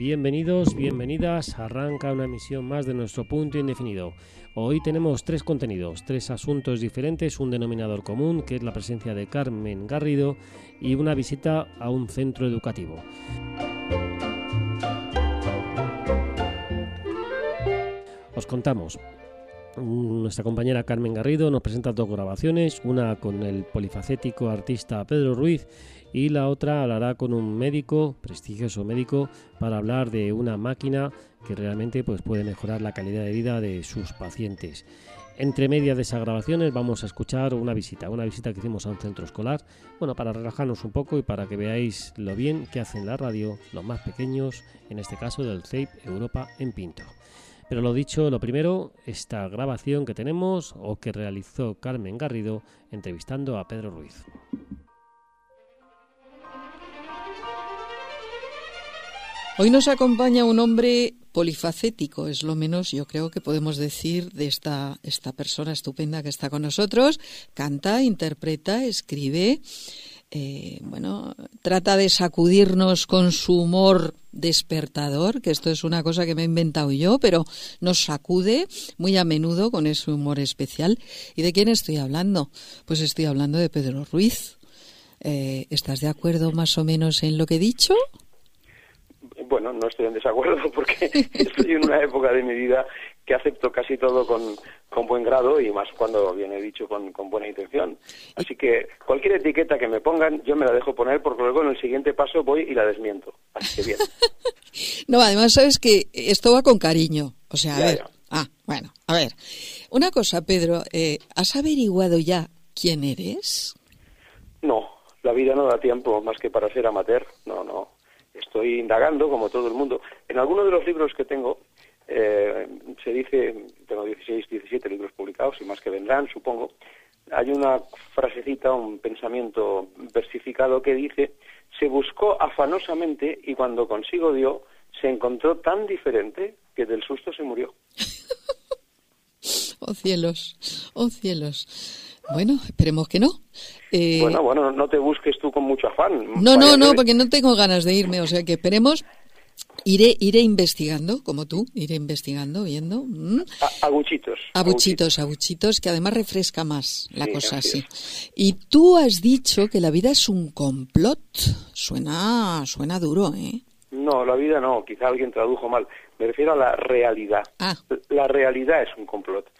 Bienvenidos, bienvenidas. Arranca una emisión más de nuestro punto indefinido. Hoy tenemos tres contenidos, tres asuntos diferentes, un denominador común que es la presencia de Carmen Garrido y una visita a un centro educativo. Os contamos. Nuestra compañera Carmen Garrido nos presenta dos grabaciones, una con el polifacético artista Pedro Ruiz y la otra hablará con un médico, prestigioso médico, para hablar de una máquina que realmente pues, puede mejorar la calidad de vida de sus pacientes. Entre medias de esas grabaciones vamos a escuchar una visita, una visita que hicimos a un centro escolar, bueno, para relajarnos un poco y para que veáis lo bien que hacen la radio los más pequeños, en este caso del CEIP Europa en Pinto. Pero lo dicho, lo primero, esta grabación que tenemos o que realizó Carmen Garrido entrevistando a Pedro Ruiz. Hoy nos acompaña un hombre polifacético, es lo menos yo creo que podemos decir de esta, esta persona estupenda que está con nosotros. Canta, interpreta, escribe, eh, bueno, trata de sacudirnos con su humor despertador, que esto es una cosa que me he inventado yo, pero nos sacude muy a menudo con ese humor especial. ¿Y de quién estoy hablando? Pues estoy hablando de Pedro Ruiz. Eh, ¿Estás de acuerdo más o menos en lo que he dicho? bueno, no estoy en desacuerdo porque estoy en una época de mi vida que acepto casi todo con, buen grado y más cuando viene dicho con, buena intención. Así que cualquier etiqueta que me pongan, yo me la dejo poner porque luego en el siguiente paso voy y la desmiento. Así que bien. no, además sabes que esto va con cariño. O sea, a ver. Ah, bueno, a ver. Una cosa, Pedro, eh, ¿has averiguado ya quién eres? No, la vida no da tiempo más que para ser amateur. No, no estoy indagando, como todo el mundo. En algunos de los libros que tengo, eh, se dice, tengo 16, 17 libros publicados y más que vendrán, supongo, hay una frasecita, un pensamiento versificado que dice, se buscó afanosamente y cuando consigo dio, se encontró tan diferente que del susto se murió. oh cielos, oh cielos. Bueno, esperemos que no. Eh, bueno, bueno, no te busques tú con mucho afán. No, no, no, porque no tengo ganas de irme, o sea que esperemos. Iré, iré investigando, como tú, iré investigando, viendo. Abuchitos. Abuchitos, abuchitos, que además refresca más la cosa así. Y tú has dicho que la vida es un complot. Suena, suena duro, ¿eh? No, la vida no, quizá alguien tradujo mal. Me refiero a la realidad. Ah. La realidad es un complot.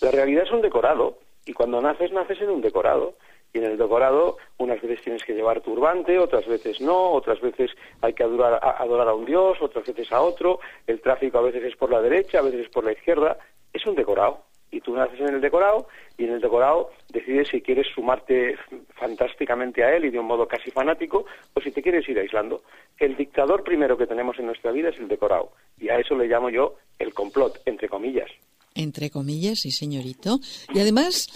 La realidad es un decorado y cuando naces, naces en un decorado. Y en el decorado unas veces tienes que llevar turbante, otras veces no, otras veces hay que adorar a, adorar a un dios, otras veces a otro. El tráfico a veces es por la derecha, a veces es por la izquierda. Es un decorado. Y tú naces en el decorado y en el decorado decides si quieres sumarte fantásticamente a él y de un modo casi fanático o si te quieres ir aislando. El dictador primero que tenemos en nuestra vida es el decorado. Y a eso le llamo yo el complot, entre comillas entre comillas, sí, señorito. Y además,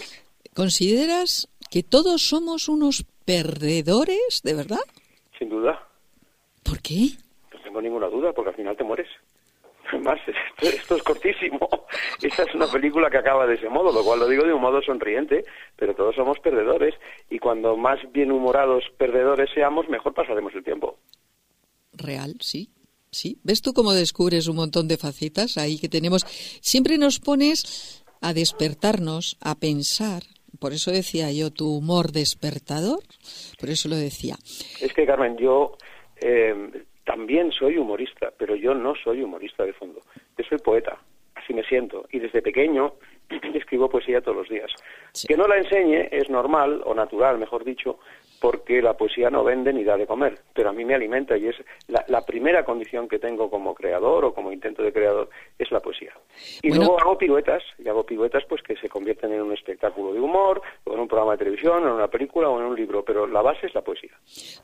¿consideras que todos somos unos perdedores, de verdad? Sin duda. ¿Por qué? No tengo ninguna duda, porque al final te mueres. Además, esto, es cortísimo. Esta es una película que acaba de ese modo, lo cual lo digo de un modo sonriente, pero todos somos perdedores y cuando más bien humorados perdedores seamos, mejor pasaremos el tiempo. Real, sí. Sí, ¿ves tú cómo descubres un montón de facetas ahí que tenemos? Siempre nos pones a despertarnos, a pensar. Por eso decía yo tu humor despertador, por eso lo decía. Es que, Carmen, yo eh, también soy humorista, pero yo no soy humorista de fondo. Yo soy poeta, así me siento. Y desde pequeño escribo poesía todos los días. Que no la enseñe es normal, o natural, mejor dicho, porque la poesía no vende ni da de comer, pero a mí me alimenta y es la, primera condición que tengo como creador o como intento de creador es la poesía. Y luego hago piruetas, y hago piruetas pues que se convierten en un espectáculo de humor, o en un programa de televisión, en una película o en un libro, pero la base es la poesía.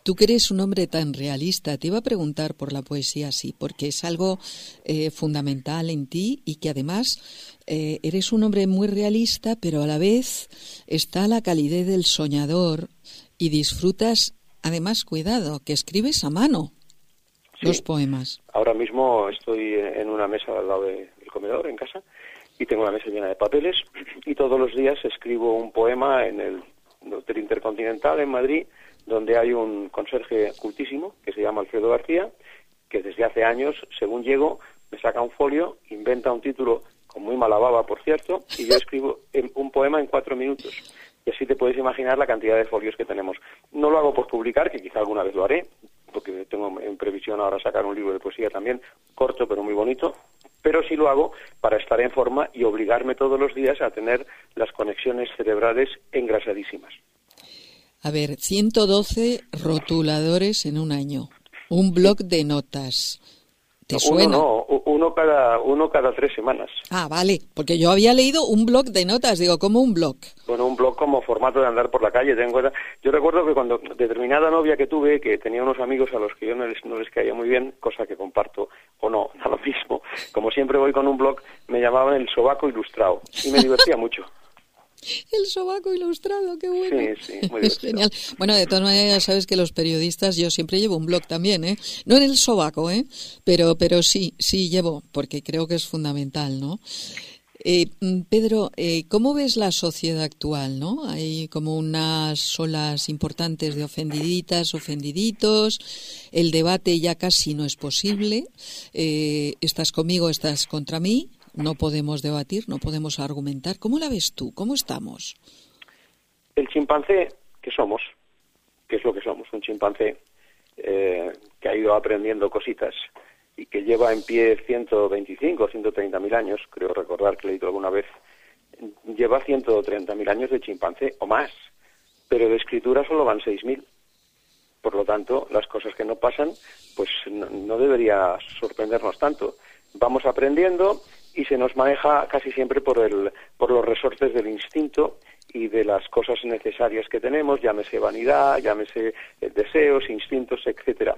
Tú que eres un hombre tan realista, te iba a preguntar por la poesía, sí, porque es algo eh, fundamental en ti y que además eh, eres un hombre muy realista, pero a la vez está la calidez del soñador y disfrutas, además, cuidado, que escribes a mano los poemas. Ahora mismo estoy en una mesa al lado del comedor, en casa, y tengo la mesa llena de papeles, y todos los días escribo un poema en el Hotel Intercontinental en Madrid, donde hay un conserje cultísimo que se llama Alfredo García, que desde hace años, según llego, me saca un folio, inventa un título con muy mala baba, por cierto, y yo escribo un poema en cuatro minutos. Y así te puedes imaginar la cantidad de folios que tenemos. No lo hago por publicar, que quizá alguna vez lo haré, porque tengo en previsión ahora sacar un libro de poesía también, corto pero muy bonito, pero sí lo hago para estar en forma y obligarme todos los días a tener las conexiones cerebrales engrasadísimas. A ver, 112 rotuladores en un año, un blog de notas, ¿Te suena? Uno, no, uno cada, uno cada tres semanas. Ah, vale, porque yo había leído un blog de notas, digo, ¿cómo un blog? Bueno, un blog como formato de andar por la calle. Tengo, yo recuerdo que cuando determinada novia que tuve, que tenía unos amigos a los que yo no les, no les caía muy bien, cosa que comparto o no, a lo mismo, como siempre voy con un blog, me llamaban el sobaco ilustrado y me divertía mucho. El sobaco ilustrado, qué bueno. Sí, sí, muy es genial. Bueno, de todas maneras, ya sabes que los periodistas, yo siempre llevo un blog también, ¿eh? No en el sobaco, ¿eh? Pero, pero sí, sí llevo, porque creo que es fundamental, ¿no? Eh, mm, Pedro, eh, ¿cómo ves la sociedad actual? ¿no? Hay como unas olas importantes de ofendiditas, ofendiditos. El debate ya casi no es posible. Eh, estás conmigo, estás contra mí no podemos debatir, no podemos argumentar. ¿Cómo la ves tú? ¿Cómo estamos? El chimpancé que somos, que es lo que somos, un chimpancé eh, que ha ido aprendiendo cositas y que lleva en pie 125 o 130 mil años, creo recordar que leído alguna vez, lleva 130 mil años de chimpancé o más, pero de escritura solo van 6 mil. Por lo tanto, las cosas que no pasan, pues no debería sorprendernos tanto. Vamos aprendiendo, y se nos maneja casi siempre por, el, por los resortes del instinto y de las cosas necesarias que tenemos, llámese vanidad, llámese eh, deseos, instintos, etcétera.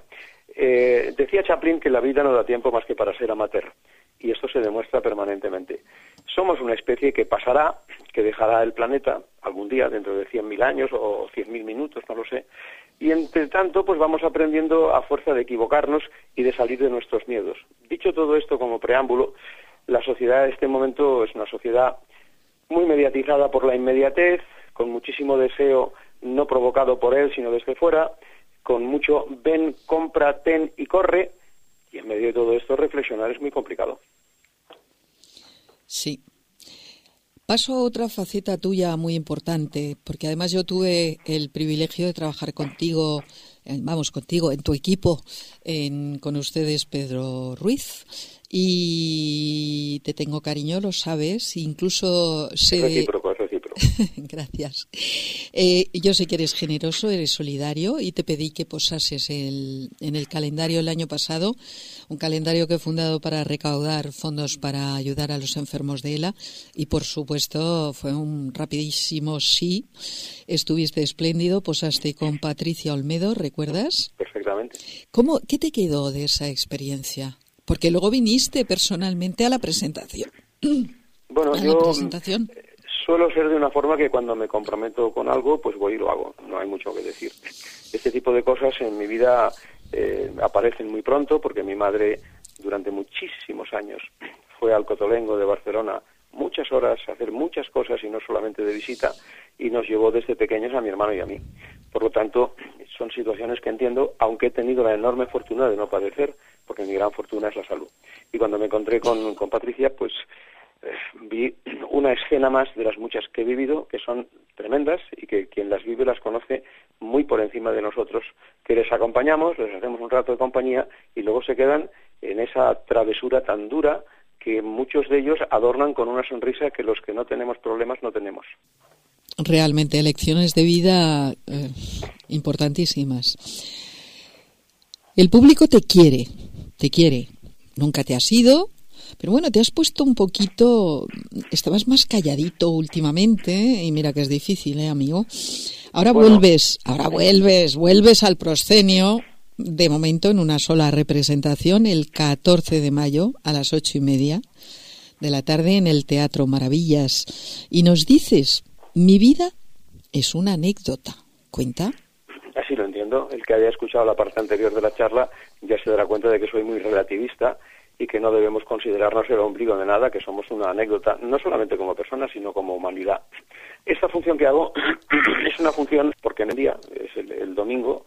Eh, decía Chaplin que la vida no da tiempo más que para ser amateur, y esto se demuestra permanentemente. Somos una especie que pasará, que dejará el planeta algún día, dentro de 100.000 años o 100.000 minutos, no lo sé, y entre tanto, pues vamos aprendiendo a fuerza de equivocarnos y de salir de nuestros miedos. Dicho todo esto como preámbulo, la sociedad en este momento es una sociedad muy mediatizada por la inmediatez, con muchísimo deseo no provocado por él, sino desde fuera, con mucho ven, compra, ten y corre, y en medio de todo esto reflexionar es muy complicado. Sí. Paso a otra faceta tuya muy importante, porque además yo tuve el privilegio de trabajar contigo, vamos, contigo, en tu equipo, con ustedes, Pedro Ruiz, y te tengo cariño, lo sabes, incluso sé... Recíproco, recíproco. Gracias. Eh, yo sé que eres generoso, eres solidario y te pedí que posases el, en el calendario el año pasado, un calendario que he fundado para recaudar fondos para ayudar a los enfermos de ELA y por supuesto fue un rapidísimo sí. Estuviste espléndido, posaste con Patricia Olmedo, ¿recuerdas? Perfectamente. ¿Cómo, ¿Qué te quedó de esa experiencia? Porque luego viniste personalmente a la presentación. Bueno, yo presentación. suelo ser de una forma que cuando me comprometo con algo, pues voy y lo hago. No hay mucho que decir. Este tipo de cosas en mi vida eh, aparecen muy pronto porque mi madre durante muchísimos años fue al Cotolengo de Barcelona muchas horas a hacer muchas cosas y no solamente de visita y nos llevó desde pequeños a mi hermano y a mí. Por lo tanto, son situaciones que entiendo, aunque he tenido la enorme fortuna de no padecer, porque mi gran fortuna es la salud. Y cuando me encontré con, con Patricia, pues eh, vi una escena más de las muchas que he vivido, que son tremendas y que quien las vive las conoce muy por encima de nosotros, que les acompañamos, les hacemos un rato de compañía y luego se quedan en esa travesura tan dura que muchos de ellos adornan con una sonrisa que los que no tenemos problemas no tenemos. Realmente, lecciones de vida eh, importantísimas. El público te quiere, te quiere. Nunca te has ido, pero bueno, te has puesto un poquito, estabas más calladito últimamente, y mira que es difícil, ¿eh, amigo? Ahora vuelves, ahora vuelves, vuelves al proscenio, de momento en una sola representación, el 14 de mayo a las ocho y media de la tarde en el Teatro Maravillas. Y nos dices, mi vida es una anécdota. ¿Cuenta? El que haya escuchado la parte anterior de la charla ya se dará cuenta de que soy muy relativista y que no debemos considerarnos el ombligo de nada, que somos una anécdota, no solamente como personas, sino como humanidad. Esta función que hago es una función, porque en el día, es el, domingo,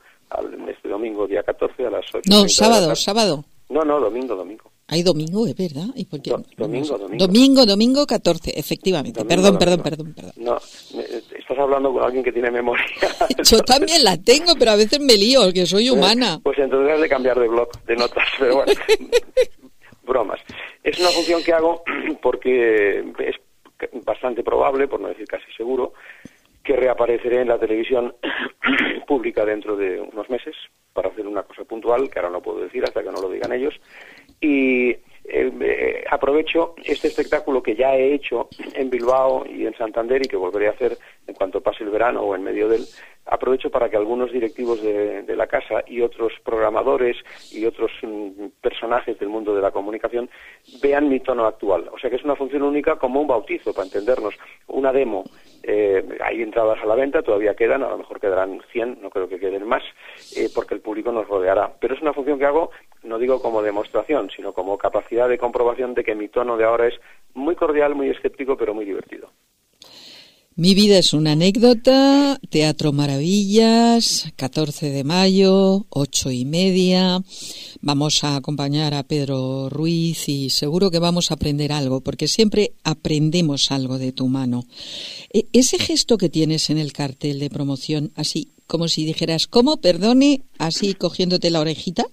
este domingo, día 14, a las 8. No, sábado, sábado. No, no, domingo, domingo. Hay domingo, es verdad. ¿Y por qué? Do- domingo, domingo. Domingo, domingo 14, efectivamente. Domingo, perdón, perdón, domingo. perdón, perdón. No, me- estás hablando con alguien que tiene memoria. Yo también la tengo, pero a veces me lío, que soy humana. Pues entonces has de cambiar de blog, de notas, pero bueno, bromas. Es una función que hago porque es bastante probable, por no decir casi seguro, que reapareceré en la televisión pública dentro de unos meses para hacer una cosa puntual, que ahora no puedo decir hasta que no lo digan ellos. Y eh, eh, aprovecho este espectáculo que ya he hecho en Bilbao y en Santander y que volveré a hacer en cuanto pase el verano o en medio del aprovecho para que algunos directivos de, la casa y otros programadores y otros mm, personajes del mundo de la comunicación vean mi tono actual. O sea que es una función única como un bautizo, para entendernos. Una demo, eh, hay entradas a la venta, todavía quedan, a lo mejor quedarán 100, no creo que queden más, eh, porque el público nos rodeará. Pero es una función que hago, no digo como demostración, sino como capacidad de comprobación de que mi tono de ahora es muy cordial, muy escéptico, pero muy divertido. Mi vida es una anécdota, Teatro Maravillas, 14 de mayo, ocho y media. Vamos a acompañar a Pedro Ruiz y seguro que vamos a aprender algo, porque siempre aprendemos algo de tu mano. E- ese gesto que tienes en el cartel de promoción, así como si dijeras, ¿cómo? Perdone, así cogiéndote la orejita.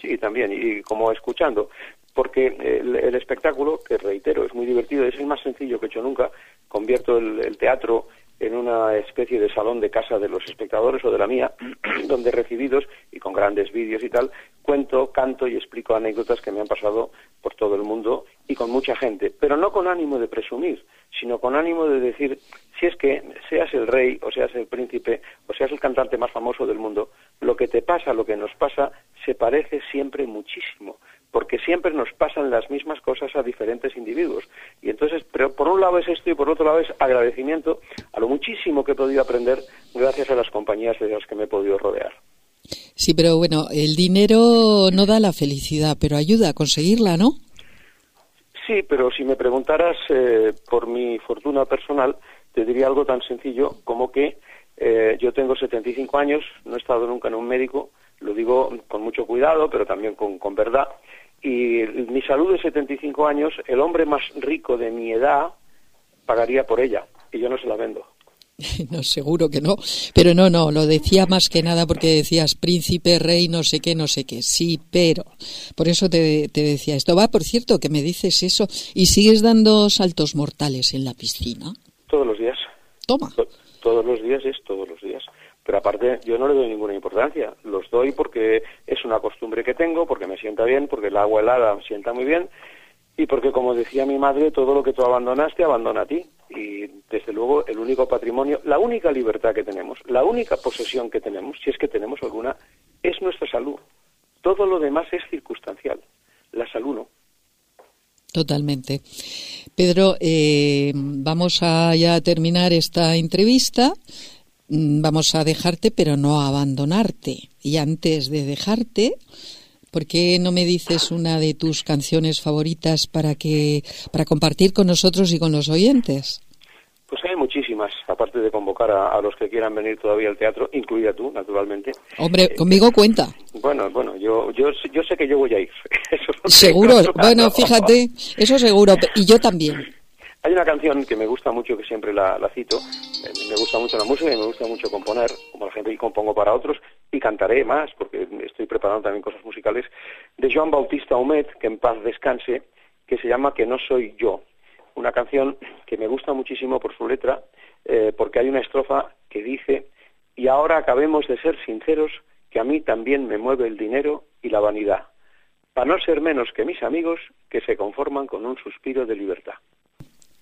Sí, también, y como escuchando, porque el, el espectáculo, que reitero, es muy divertido, es el más sencillo que he hecho nunca, convierto el, teatro en una especie de salón de casa de los espectadores o de la mía, donde recibidos y con grandes vídeos y tal, cuento, canto y explico anécdotas que me han pasado por todo el mundo y con mucha gente, pero no con ánimo de presumir, sino con ánimo de decir, si es que seas el rey o seas el príncipe o seas el cantante más famoso del mundo, lo que te pasa, lo que nos pasa, se parece siempre muchísimo porque siempre nos pasan las mismas cosas a diferentes individuos. Y entonces, pero por un lado es esto y por otro lado es agradecimiento a lo muchísimo que he podido aprender gracias a las compañías de las que me he podido rodear. Sí, pero bueno, el dinero no da la felicidad, pero ayuda a conseguirla, ¿no? Sí, pero si me preguntaras eh, por mi fortuna personal, te diría algo tan sencillo como que eh, yo tengo 75 años, no he estado nunca en un médico, lo digo con mucho cuidado, pero también con, con verdad, y mi salud de 75 años, el hombre más rico de mi edad pagaría por ella, y yo no se la vendo. No, seguro que no. Pero no, no, lo decía más que nada porque decías príncipe, rey, no sé qué, no sé qué. Sí, pero. Por eso te, te decía esto. Va, por cierto, que me dices eso y sigues dando saltos mortales en la piscina. Todos los días. Toma. To- Todos los días es todos los días. Pero aparte, yo no le doy ninguna importancia. Los doy porque es una costumbre que tengo, porque me sienta bien, porque el agua helada me sienta muy bien y porque, como decía mi madre, todo lo que tú abandonaste, abandona a ti. Y desde luego, el único patrimonio, la única libertad que tenemos, la única posesión que tenemos, si es que tenemos alguna, es nuestra salud. Todo lo demás es circunstancial. La salud no. Totalmente. Pedro, eh, vamos a ya terminar esta entrevista. Mm, Vamos a dejarte, pero no a abandonarte. Y antes de dejarte, ¿por qué no me dices una de tus canciones favoritas para que para compartir con nosotros y con los oyentes? Pues hay muchísimas, aparte de convocar a, a los que quieran venir todavía al teatro, incluida tú, naturalmente. Hombre, conmigo cuenta. Bueno, bueno, yo, yo, yo sé que yo voy a ir. Eso no Seguro. Bueno, no. fíjate, eso seguro. Y yo también. Hay una canción que me gusta mucho, que siempre la, cito. Me gusta mucho la música y me gusta mucho componer, como la gente y compongo para otros, y cantaré más, porque estoy preparando también cosas musicales, de Joan Bautista Humet, que en paz descanse, que se llama Que no soy yo. Una canción que me gusta muchísimo por su letra, eh, porque hay una estrofa que dice, y ahora acabemos de ser sinceros, que a mí también me mueve el dinero y la vanidad, para no ser menos que mis amigos que se conforman con un suspiro de libertad.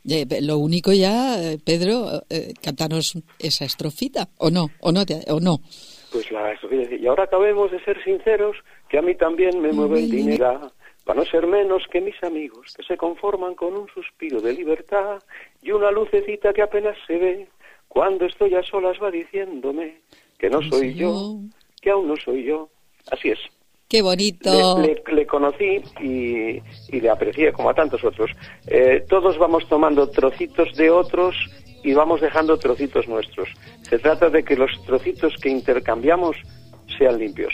Eh, Lo único ya, eh, Pedro, eh, cantanos esa estrofita, ¿o no? ¿O no? te- ¿O no? Pues la estrofita y ahora acabemos de ser sinceros, que a mí también me mueve el dinero, para no ser menos que mis amigos, que se conforman con un suspiro de libertad y una lucecita que apenas se ve, cuando estoy a solas va diciéndome que no soy yo, que aún no soy yo. Así es. Qué bonito. Le, le- le conocí y, y le aprecié como a tantos otros. Eh, todos vamos tomando trocitos de otros y vamos dejando trocitos nuestros. Se trata de que los trocitos que intercambiamos sean limpios.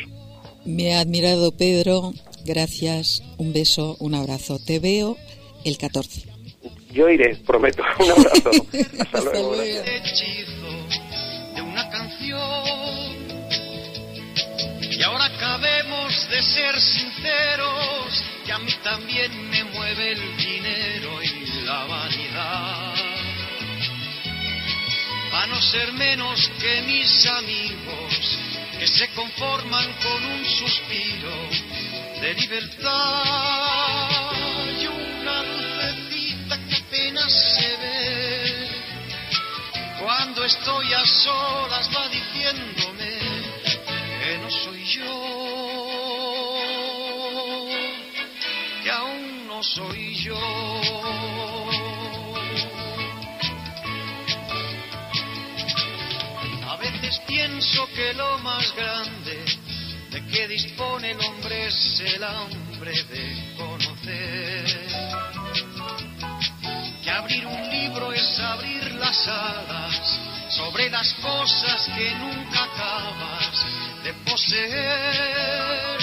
Me ha admirado Pedro Gracias, un beso, un abrazo. Te veo el 14. Yo iré, prometo. Un abrazo. Hasta, luego. Ahora acabemos de ser sinceros, que a mí también me mueve el dinero y la vanidad. A no ser menos que mis amigos, que se conforman con un suspiro de libertad y una lucecita que apenas se ve. Cuando estoy a solas va diciéndome que no soy yo, que aún no soy yo. A veces pienso que lo más grande de que dispone el hombre es el hambre de conocer. Que abrir un libro es abrir las alas sobre las cosas que nunca acabas de poseer.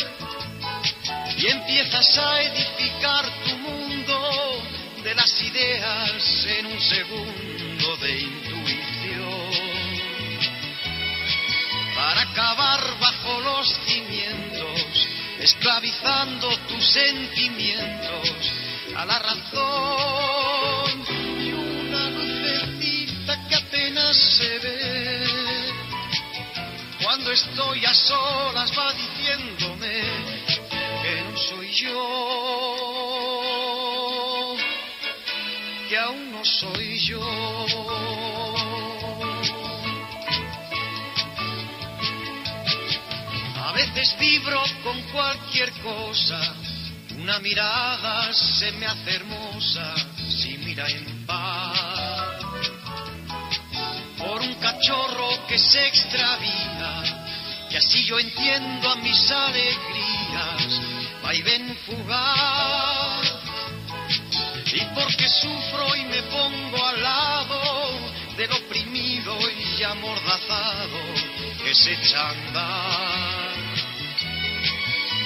Y empiezas a edificar tu mundo de las ideas en un segundo de intuición para acabar bajo los cimientos, esclavizando tus sentimientos a la razón y una lucecita que apenas se ve. Cuando estoy a solas va diciéndome que no soy yo, que aún no soy yo. A veces vibro con cualquier cosa, una mirada se me hace hermosa si mira en paz. Por un cachorro que se extravía, y así yo entiendo a mis alegrías, va y ven fugaz. Y porque sufro y me pongo al lado del oprimido y amordazado que se echa a andar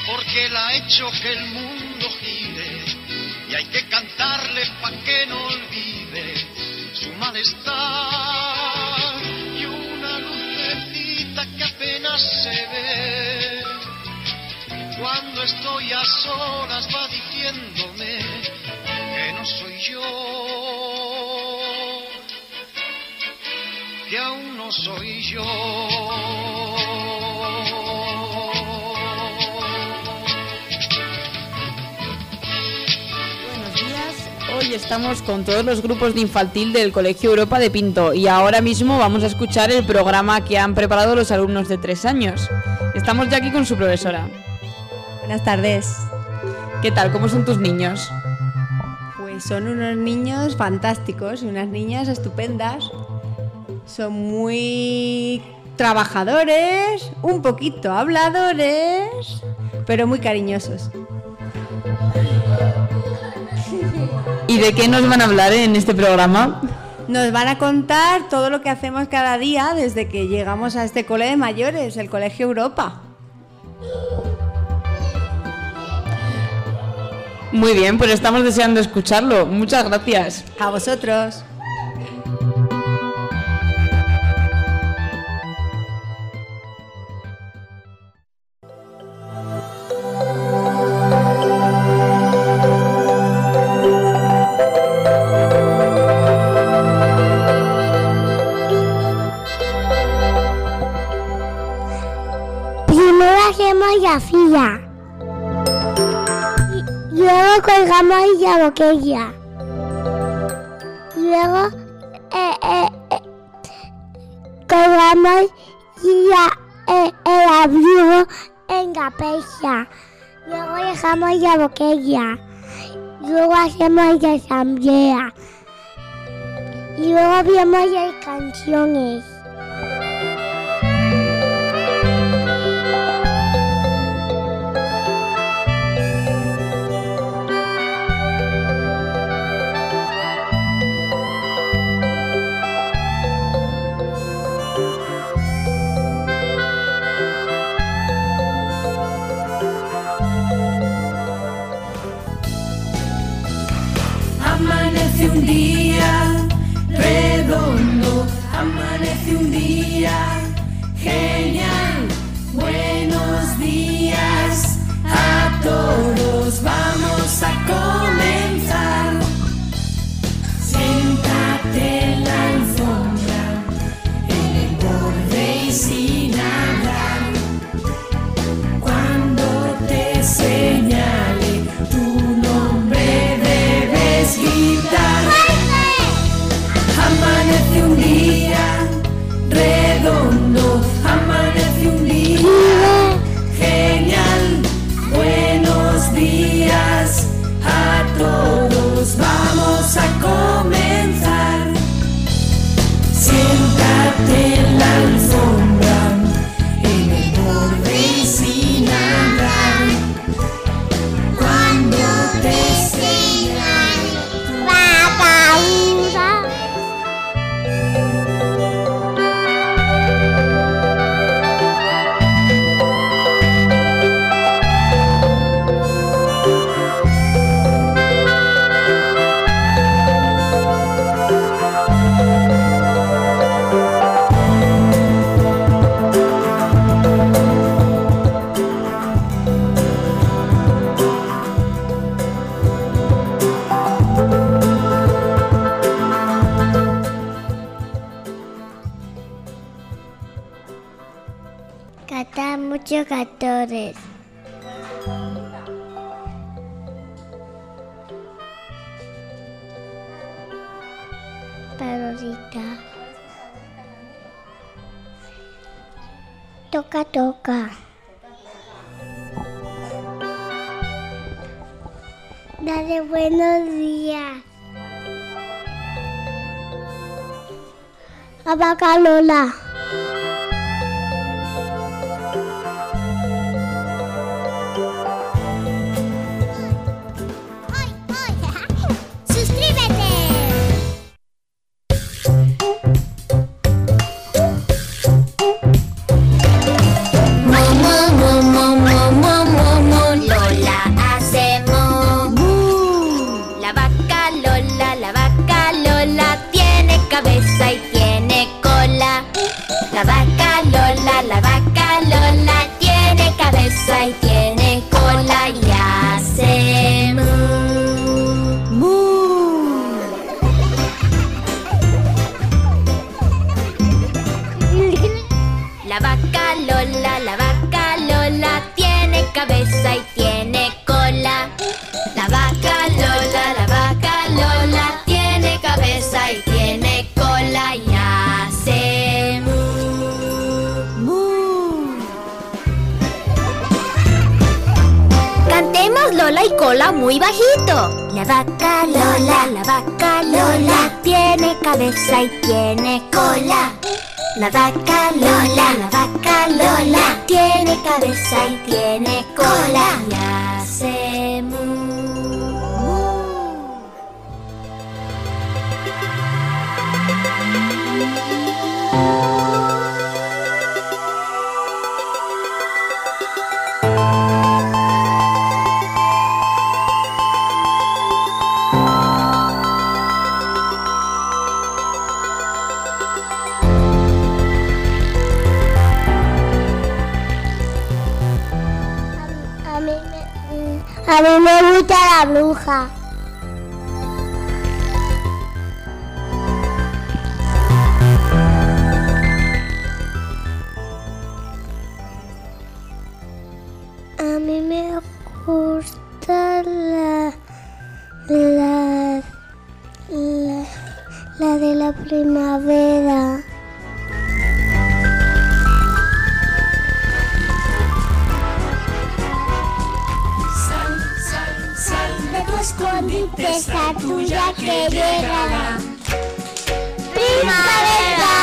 porque él ha hecho que el mundo gire y hay que cantarle pa' que no olvide su malestar se ve cuando estoy a solas va diciéndome que no soy yo que aún no soy yo Hoy estamos con todos los grupos de infantil del Colegio Europa de Pinto y ahora mismo vamos a escuchar el programa que han preparado los alumnos de tres años. Estamos ya aquí con su profesora. Buenas tardes. ¿Qué tal? ¿Cómo son tus niños? Pues son unos niños fantásticos y unas niñas estupendas. Son muy trabajadores, un poquito habladores, pero muy cariñosos. ¿Y de qué nos van a hablar en este programa? Nos van a contar todo lo que hacemos cada día desde que llegamos a este cole de mayores, el Colegio Europa. Muy bien, pues estamos deseando escucharlo. Muchas gracias. A vosotros. Y luego colgamos la boquilla. Y luego eh, eh, eh, colgamos eh, el abrigo en la pecha. Luego dejamos la boquilla. Luego hacemos la asamblea. Y luego vemos las canciones. la, la, la de la primavera. escondite esa tuya que llegará. Primavera.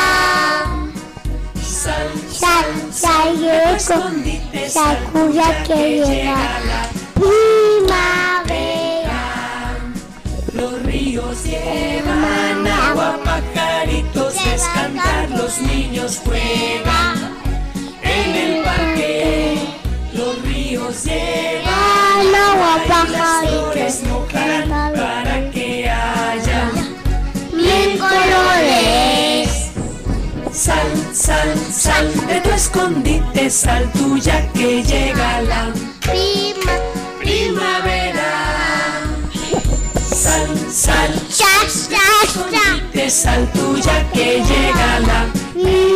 Sal, sal, sal, sal, escondite esa tuya que llegará. llevan agua, pajaritos es cantar, los niños juegan en el parque. Los ríos llevan agua, pajaritos no para que haya mil colores. Sal, sal, sal de tu escondite, sal tuya que llega la vida. sal tuya que llega la primavera.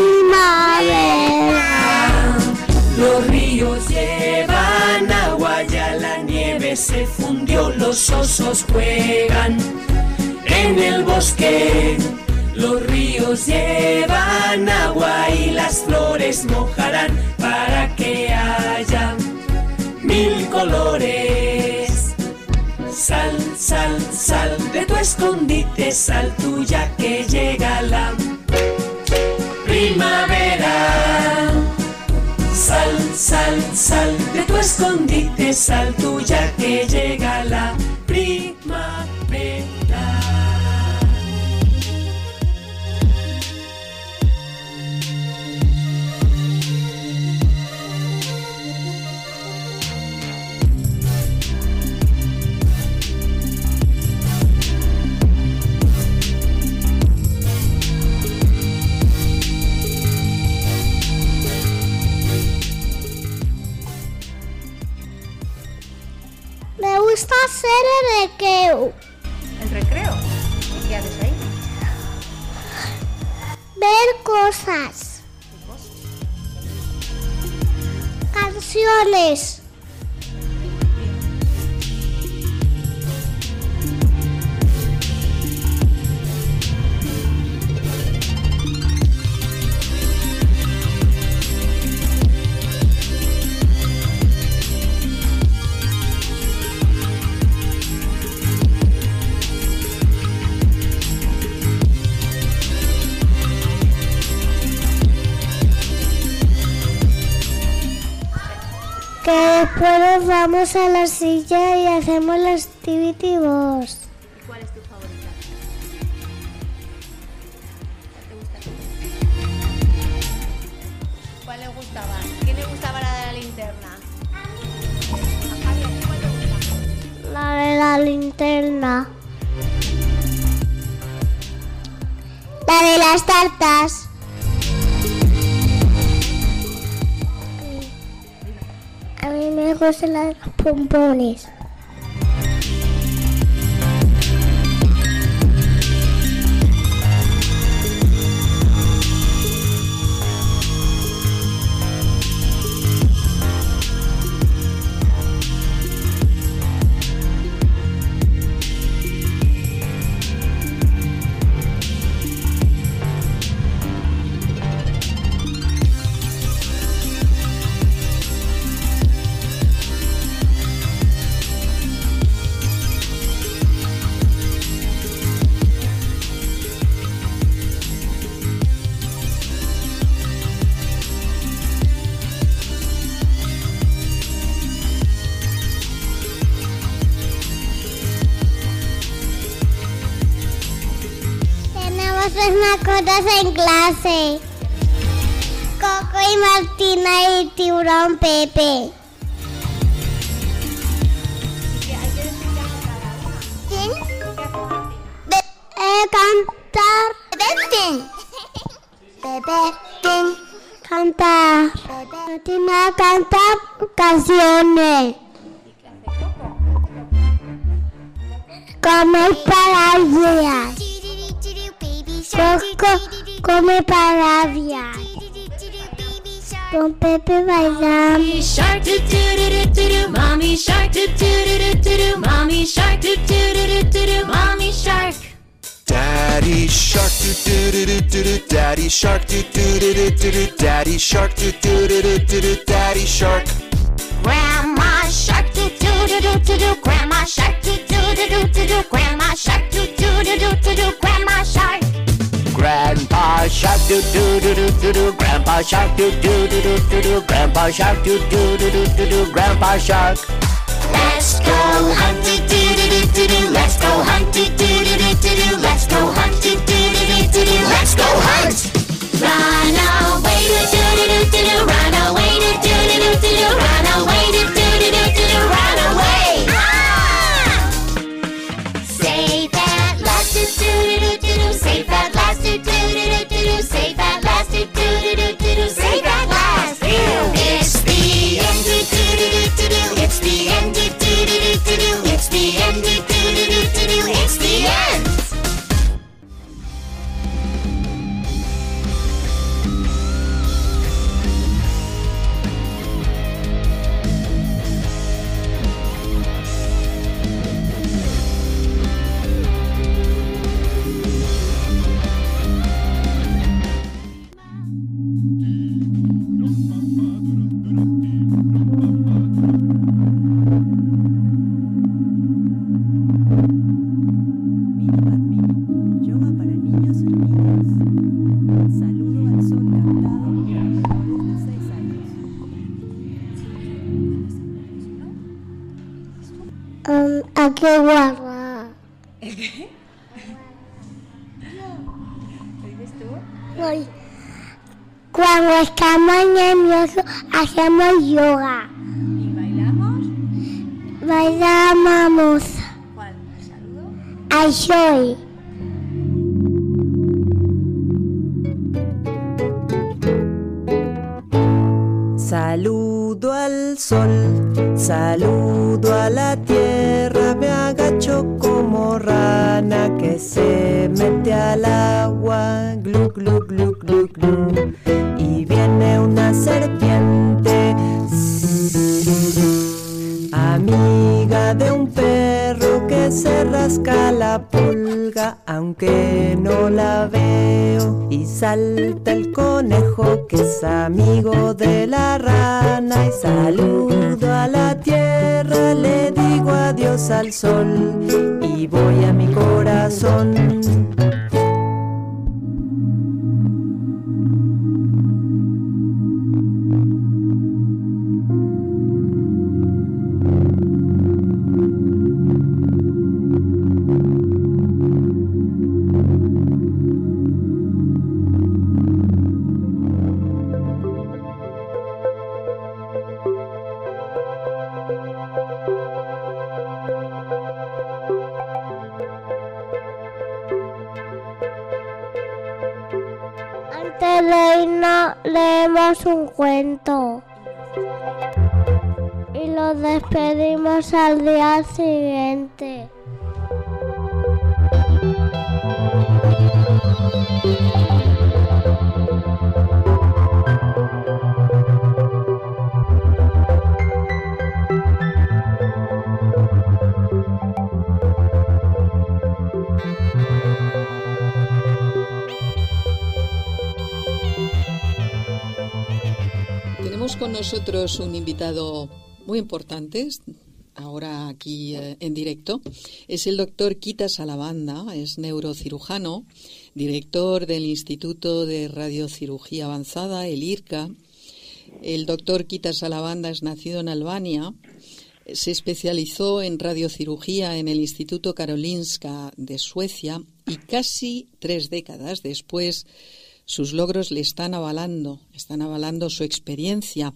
Los ríos llevan agua, ya la nieve se fundió, los osos juegan en el bosque. Los ríos llevan agua y las flores mojarán para que haya mil colores sal, de tu escondite, sal tuya que llega la primavera. Sal, sal, sal de tu escondite, sal tuya que llega la primavera. Recreo. ¿El recreo? ¿Y qué haces ahí? Ver cosas. Canciones. A la silla y hacemos las activity box. Los pompones. Mascotas en clase. Coco y Martina y Tiburón Pepe. ¿Quién? Eh, cantar. Pepe. Pepe. Cantar. Martina canta canciones. Come paradias. Porco come paraviare. Tom Pepe vai lá. Mommy shark do do do do do do. Mommy shark do do do do do do. Mommy shark do do do do do do. Mommy shark. Daddy shark do do do do do do. Daddy shark do do do do do do. Daddy shark do do do do do do. Daddy shark. Grandma shark do do do do do do. Grandma shark do do do do do. Grandma shark do do do do do do. Grandma shark. Grandpa Shark do do do do do do Grandpa Shark do do do do do do Grandpa Shark do do do do do do Grandpa Shark Let's go hunty do do do do do Let's go hunty do do do do do Let's go hunty do do do do do Let's go hunt Rhino. Hacemos yoga. ¿Y bailamos? Bailamos ¿Cuál? ¿El saludo? al sol. Se rasca la pulga, aunque no la veo, y salta el conejo que es amigo de la rana, y saludo a la tierra, le digo adiós al sol, y voy a mi corazón. Leemos un cuento. Y lo despedimos al día siguiente. Tenemos con nosotros un invitado muy importante, ahora aquí eh, en directo. Es el doctor Quita Salavanda, es neurocirujano, director del Instituto de Radiocirugía Avanzada, el IRCA. El doctor Quita Salavanda es nacido en Albania. Se especializó en radiocirugía en el Instituto Karolinska de Suecia y casi tres décadas después sus logros le están avalando, están avalando su experiencia.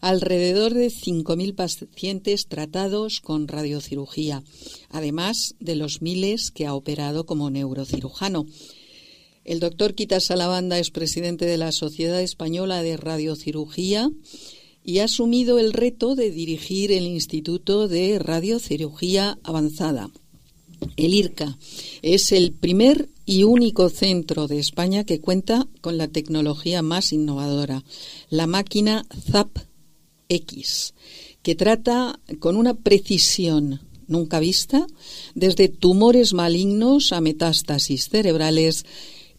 Alrededor de 5.000 pacientes tratados con radiocirugía, además de los miles que ha operado como neurocirujano. El doctor Quita Salavanda es presidente de la Sociedad Española de Radiocirugía y ha asumido el reto de dirigir el Instituto de Radiocirugía Avanzada. El IRCA es el primer y único centro de España que cuenta con la tecnología más innovadora, la máquina ZAP X, que trata con una precisión nunca vista desde tumores malignos a metástasis cerebrales,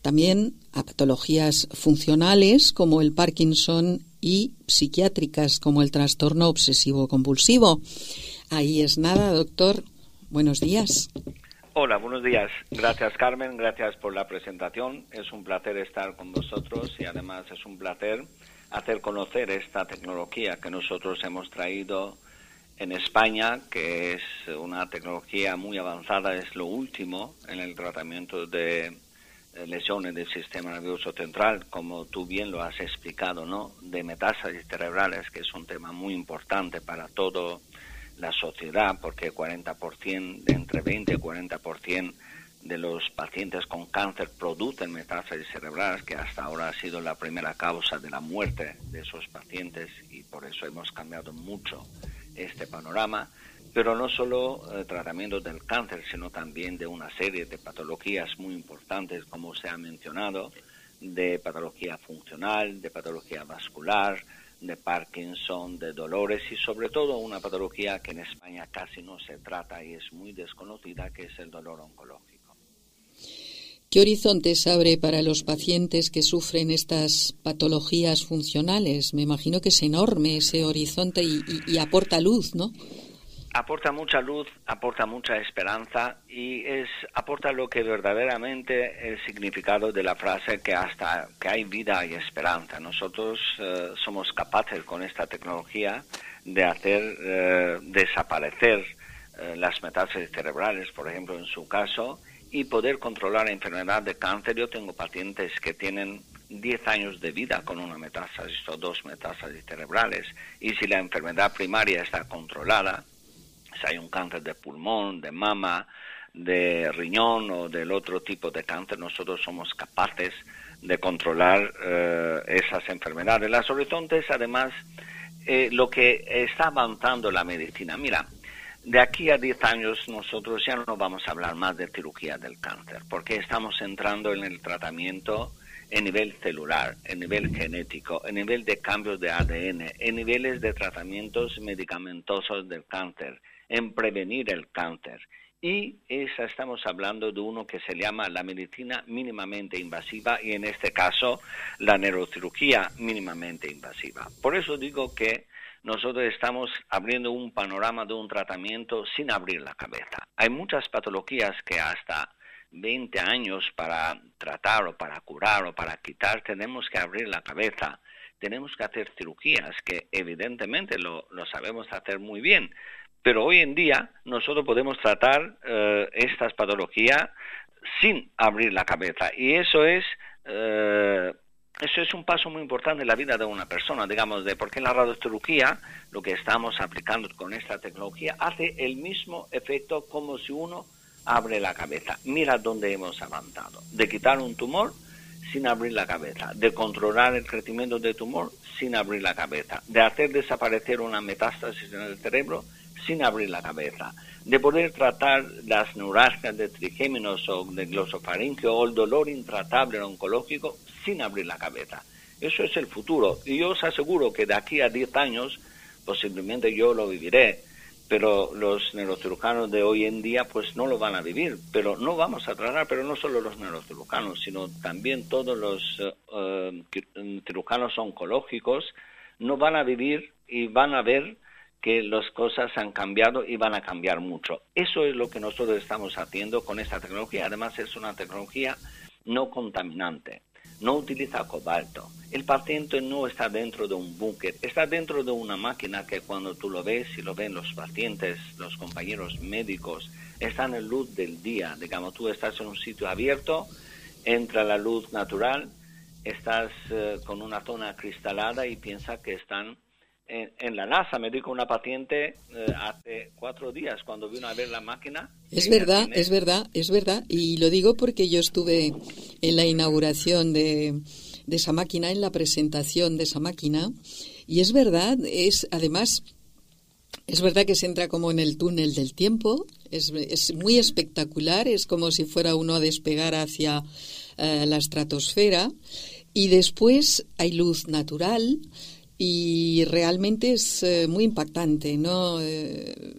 también a patologías funcionales como el Parkinson y psiquiátricas como el trastorno obsesivo compulsivo. Ahí es nada, doctor. Buenos días. Hola, buenos días. Gracias Carmen, gracias por la presentación. Es un placer estar con vosotros y además es un placer hacer conocer esta tecnología que nosotros hemos traído en España, que es una tecnología muy avanzada, es lo último en el tratamiento de lesiones del sistema nervioso central, como tú bien lo has explicado, ¿no? De metástasis cerebrales, que es un tema muy importante para todo la sociedad, porque 40%, de entre 20 y 40% de los pacientes con cáncer producen metástasis cerebrales, que hasta ahora ha sido la primera causa de la muerte de esos pacientes y por eso hemos cambiado mucho este panorama. Pero no solo eh, tratamiento del cáncer, sino también de una serie de patologías muy importantes, como se ha mencionado, de patología funcional, de patología vascular, de Parkinson, de dolores y sobre todo una patología que en España casi no se trata y es muy desconocida, que es el dolor oncológico. ¿Qué horizontes abre para los pacientes que sufren estas patologías funcionales? Me imagino que es enorme ese horizonte y, y- y aporta luz, ¿no? Aporta mucha luz, aporta mucha esperanza y es aporta lo que verdaderamente el significado de la frase que hasta que hay vida hay esperanza. Nosotros eh, somos capaces con esta tecnología de hacer eh, desaparecer eh, las metástasis cerebrales, por ejemplo, en su caso, y poder controlar la enfermedad de cáncer. Yo tengo pacientes que tienen 10 años de vida con una metástasis o dos metástasis cerebrales, y si la enfermedad primaria está controlada, si hay un cáncer de pulmón, de mama, de riñón o del otro tipo de cáncer, nosotros somos capaces de controlar eh, esas enfermedades. Las horizontes, además, eh, lo que está avanzando la medicina. Mira, de aquí a 10 años nosotros ya no vamos a hablar más de cirugía del cáncer, porque estamos entrando en el tratamiento en nivel celular, en nivel genético, en nivel de cambios de ADN, en niveles de tratamientos medicamentosos del cáncer, en prevenir el cáncer. Y esa estamos hablando de uno que se llama la medicina mínimamente invasiva y en este caso la neurocirugía mínimamente invasiva. Por eso digo que nosotros estamos abriendo un panorama de un tratamiento sin abrir la cabeza. Hay muchas patologías que hasta 20 años para tratar o para curar o para quitar tenemos que abrir la cabeza. Tenemos que hacer cirugías que evidentemente lo, sabemos hacer muy bien. Pero hoy en día nosotros podemos tratar eh, estas patologías sin abrir la cabeza. Y eso es eh, eso es un paso muy importante en la vida de una persona, digamos, de porque la radiocirugía, lo que estamos aplicando con esta tecnología, hace el mismo efecto como si uno abre la cabeza. Mira dónde hemos avanzado. De quitar un tumor sin abrir la cabeza, de controlar el crecimiento del tumor sin abrir la cabeza, de hacer desaparecer una metástasis en el cerebro sin abrir la cabeza, de poder tratar las neuralgias de trigéminos o de glosofaringio o el dolor intratable oncológico sin abrir la cabeza. Eso es el futuro. Y yo os aseguro que de aquí a 10 años, posiblemente yo lo viviré, pero los neurocirujanos de hoy en día pues no lo van a vivir. Pero no vamos a tratar, pero no solo los neurocirujanos, sino también todos los eh, cirujanos oncológicos no van a vivir y van a ver que las cosas han cambiado y van a cambiar mucho. Eso es lo que nosotros estamos haciendo con esta tecnología. Además es una tecnología no contaminante, no utiliza cobalto. El paciente no está dentro de un búnker, está dentro de una máquina que cuando tú lo ves y lo ven los pacientes, los compañeros médicos, están en luz del día. Digamos, tú estás en un sitio abierto, entra la luz natural, estás eh, con una zona cristalada y piensa que están en, la NASA. Me dijo una paciente eh, hace cuatro días cuando vino a ver la máquina. Es verdad, es verdad, es verdad. Y lo digo porque yo estuve en la inauguración de, de esa máquina, en la presentación de esa máquina. Y es verdad, es además es verdad que se entra como en el túnel del tiempo, es, es muy espectacular, es como si fuera uno a despegar hacia eh, la estratosfera y después hay luz natural, y realmente es eh, muy impactante, ¿no? Eh,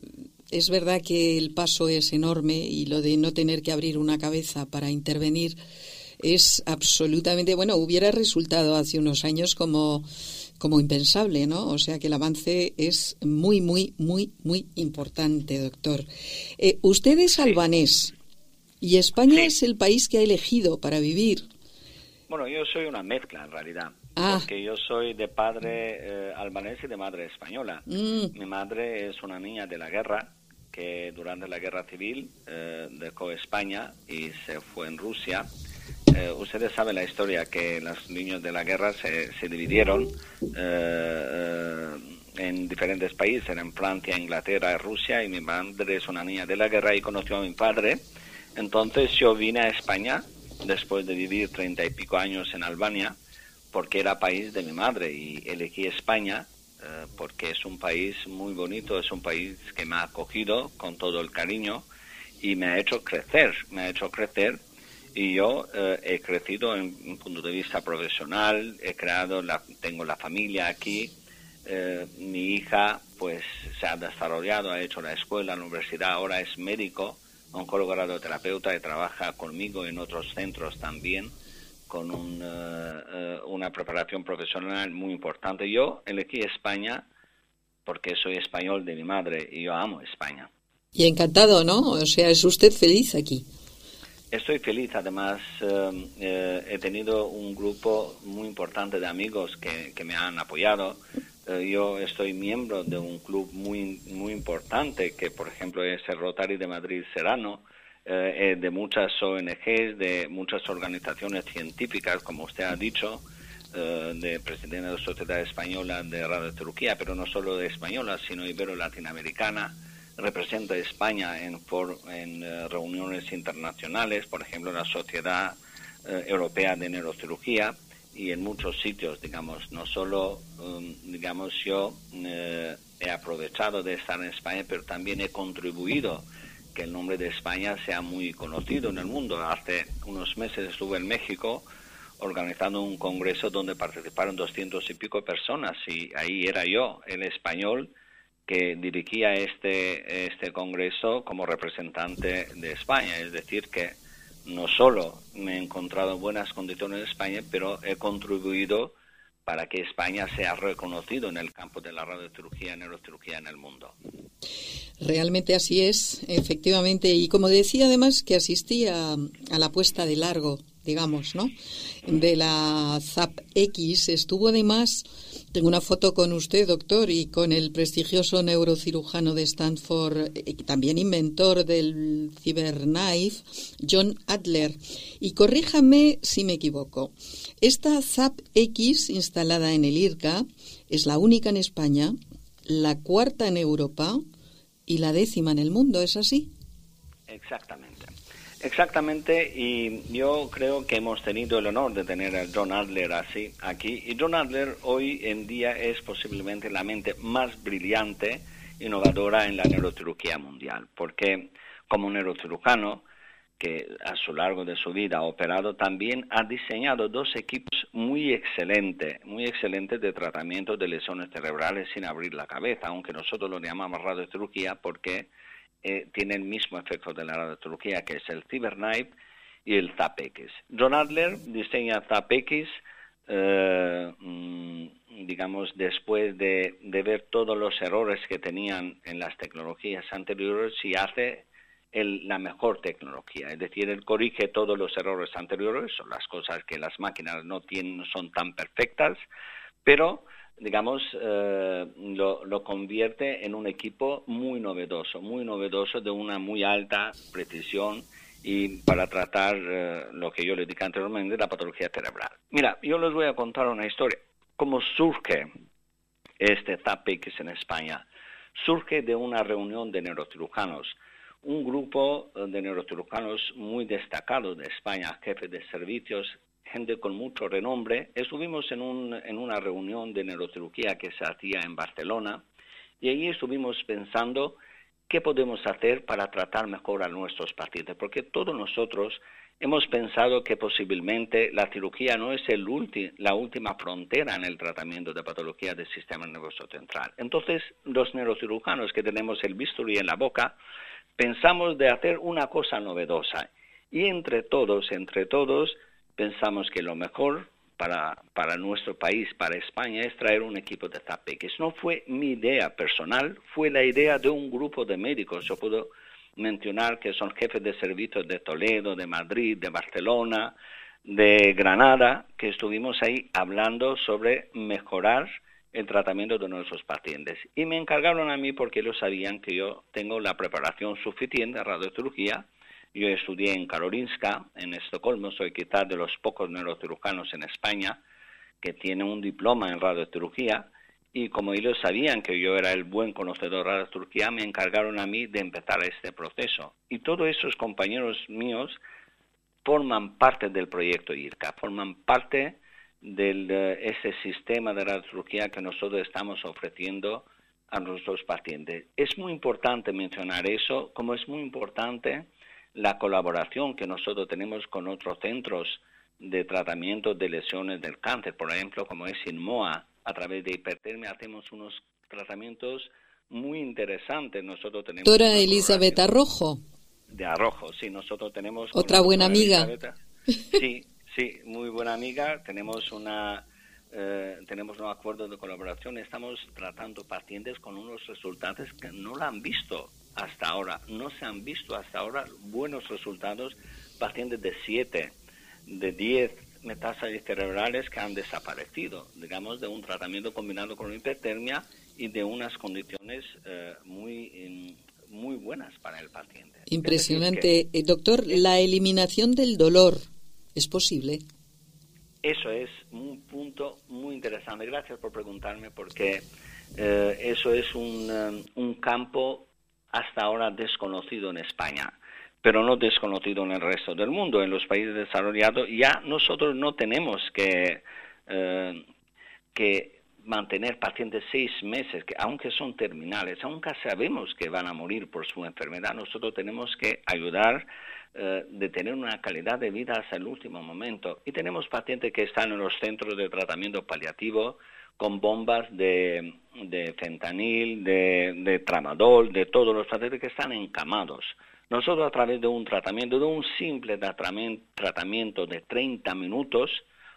es verdad que el paso es enorme y lo de no tener que abrir una cabeza para intervenir es absolutamente, bueno, hubiera resultado hace unos años como, como impensable, ¿no? O sea que el avance es muy, muy, muy, muy importante, doctor. Eh, usted es albanés y España es el país que ha elegido para vivir. Bueno, yo soy una mezcla en realidad. Ah. Porque yo soy de padre eh, albanés y de madre española. Mm. Mi madre es una niña de la guerra que durante la guerra civil eh, dejó España y se fue en Rusia. Eh, ustedes saben la historia que los niños de la guerra se, se dividieron en diferentes países, en Francia, Inglaterra, Rusia, y mi madre es una niña de la guerra y conoció a mi padre. Entonces yo vine a España después de vivir treinta y pico años en Albania porque era país de mi madre. Y elegí España eh, porque es un país muy bonito, es un país que me ha acogido con todo el cariño y me ha hecho crecer, me ha hecho crecer. Y yo eh, he crecido en un punto de vista profesional, he creado, la, tengo la familia aquí, eh, mi hija pues se ha desarrollado, ha hecho la escuela, la universidad, ahora es médico, oncólogo radioterapeuta y trabaja conmigo en otros centros también con eh, una preparación profesional muy importante. Yo elegí España porque soy español de mi madre y yo amo España. Y encantado, ¿no? O sea, ¿es usted feliz aquí? Estoy feliz, además eh, eh, he tenido un grupo muy importante de amigos que, que me han apoyado. Eh, yo estoy miembro de un club muy, muy importante que, por ejemplo, es el Rotary de Madrid Serrano, eh, eh, de muchas ONGs, de muchas organizaciones científicas, como usted ha dicho, eh, de presidente de la Sociedad Española de Radio Turquía, pero no solo de española, sino ibero-latinoamericana. Representa a España en, for- en eh, reuniones internacionales, por ejemplo, la Sociedad eh, Europea de Neurocirugía y en muchos sitios, digamos, no solo, um, digamos, yo he aprovechado de estar en España, pero también he contribuido que el nombre de España sea muy conocido en el mundo. Hace unos meses estuve en México organizando un congreso donde participaron doscientos y pico personas y ahí era yo, el español, que dirigía este, este congreso como representante de España. Es decir, que no solo me he encontrado en buenas condiciones en España, pero he contribuido para que España sea reconocido en el campo de la radiocirugía y neurocirugía en el mundo. Realmente así es, efectivamente. Y como decía además que asistía a la puesta de largo, digamos, ¿no? De la ZAP X. Estuvo además, tengo una foto con usted, doctor, y con el prestigioso neurocirujano de Stanford, eh, también inventor del Cyberknife, John Adler. Y corríjame si me equivoco. Esta ZAP X instalada en el IRCA es la única en España, la cuarta en Europa y la décima en el mundo, ¿es así? Exactamente. Exactamente, y yo creo que hemos tenido el honor de tener a John Adler así aquí. Y John Adler hoy en día es posiblemente la mente más brillante, innovadora en la neurocirugía mundial, porque como neurocirujano, que a su largo de su vida ha operado, también ha diseñado dos equipos muy excelentes, muy excelentes de tratamiento de lesiones cerebrales sin abrir la cabeza, aunque nosotros lo llamamos radiocirugía porque eh, tiene el mismo efecto de la radiocirugía, que es el Cyberknife y el ZAPX. John Adler diseña ZAPX, eh, mm, digamos, después de, ver todos los errores que tenían en las tecnologías anteriores y hace la mejor tecnología. Es decir, él corrige todos los errores anteriores, son las cosas que las máquinas no tienen, no son tan perfectas, pero digamos, eh, lo, convierte en un equipo muy novedoso, muy novedoso, de una muy alta precisión y para tratar eh, lo que yo le dije anteriormente, la patología cerebral. Mira, yo les voy a contar una historia. ¿Cómo surge este ZAPX en España? Surge de una reunión de neurocirujanos un grupo de neurocirujanos muy destacados de España, jefes de servicios, gente con mucho renombre. Estuvimos en, un, en una reunión de neurocirugía que se hacía en Barcelona y allí estuvimos pensando qué podemos hacer para tratar mejor a nuestros pacientes, porque todos nosotros hemos pensado que posiblemente la cirugía no es el ulti- la última frontera en el tratamiento de patologías del sistema nervioso central. Entonces, los neurocirujanos que tenemos el bisturí en la boca, pensamos de hacer una cosa novedosa y entre todos, entre todos, pensamos que lo mejor para, nuestro país, para España, es traer un equipo de ZAPX. No fue mi idea personal, fue la idea de un grupo de médicos. Yo puedo mencionar que son jefes de servicios de Toledo, de Madrid, de Barcelona, de Granada, que estuvimos ahí hablando sobre mejorar el tratamiento de nuestros pacientes. Y me encargaron a mí porque ellos sabían que yo tengo la preparación suficiente de radiocirugía. Yo estudié en Karolinska, en Estocolmo, soy quizás de los pocos neurocirujanos en España que tienen un diploma en radiocirugía. Y como ellos sabían que yo era el buen conocedor de radiocirugía, me encargaron a mí de empezar este proceso. Y todos esos compañeros míos forman parte del proyecto IRCA, forman parte de ese sistema de radiocirugía que nosotros estamos ofreciendo a nuestros pacientes. Es muy importante mencionar eso, como es muy importante la colaboración que nosotros tenemos con otros centros de tratamiento de lesiones del cáncer, por ejemplo, como es INMOA, a través de hipertermia hacemos unos tratamientos muy interesantes. Nosotros tenemos Doctora Elizabeth Arrojo, de Arrojo, sí, nosotros tenemos... otra buena amiga. Elizabeth- Sí, sí, muy buena amiga. Tenemos una eh, tenemos un acuerdo de colaboración. Estamos tratando pacientes con unos resultados que no lo han visto hasta ahora. No se han visto hasta ahora buenos resultados. Pacientes de 7, de 10, metástasis cerebrales que han desaparecido, digamos, de un tratamiento combinado con hipertermia y de unas condiciones eh, muy, muy buenas para el paciente. Impresionante. Eh, doctor, la eliminación del dolor es posible. Eso es un punto muy interesante. Gracias por preguntarme porque eh, eso es un, um, un campo hasta ahora desconocido en España, pero no desconocido en el resto del mundo. En los países desarrollados ya nosotros no tenemos que, eh, que mantener pacientes seis meses, que aunque son terminales, aunque sabemos que van a morir por su enfermedad, nosotros tenemos que ayudar eh, de tener una calidad de vida hasta el último momento. Y tenemos pacientes que están en los centros de tratamiento paliativo con bombas de, de fentanil, de, de tramadol, de todos los pacientes que están encamados. Nosotros a través de un tratamiento, de un simple tratamiento de 30 minutos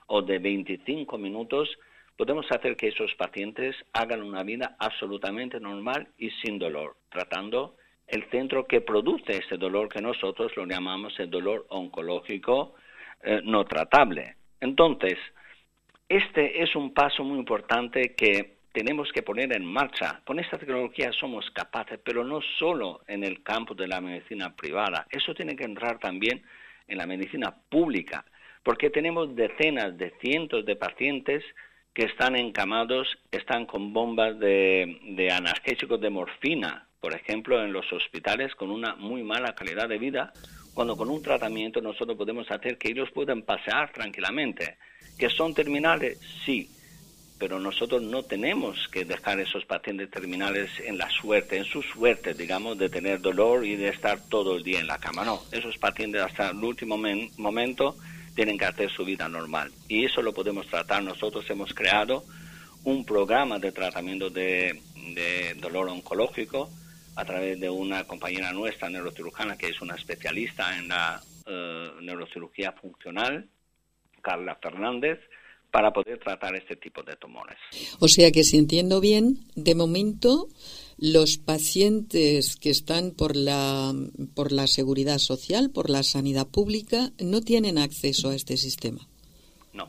o de 25 minutos, podemos hacer que esos pacientes hagan una vida absolutamente normal y sin dolor, tratando el centro que produce ese dolor que nosotros lo llamamos el dolor oncológico eh, no tratable. Entonces, este es un paso muy importante que tenemos que poner en marcha. Con esta tecnología somos capaces, pero no solo en el campo de la medicina privada, eso tiene que entrar también en la medicina pública, porque tenemos decenas de cientos de pacientes que están encamados, están con bombas de, analgésicos de morfina, por ejemplo, en los hospitales con una muy mala calidad de vida, cuando con un tratamiento nosotros podemos hacer que ellos puedan pasear tranquilamente. ¿Que son terminales? Sí, pero nosotros no tenemos que dejar esos pacientes terminales en la suerte, en su suerte, digamos, de tener dolor y de estar todo el día en la cama. No, esos pacientes hasta el último momento tienen que hacer su vida normal. Y eso lo podemos tratar. Nosotros hemos creado un programa de tratamiento de, dolor oncológico a través de una compañera nuestra, neurocirujana, que es una especialista en la eh, neurocirugía funcional, Carla Fernández, para poder tratar este tipo de tumores. O sea que si entiendo bien, de momento los pacientes que están por la, por la seguridad social, por la sanidad pública, no tienen acceso a este sistema. No.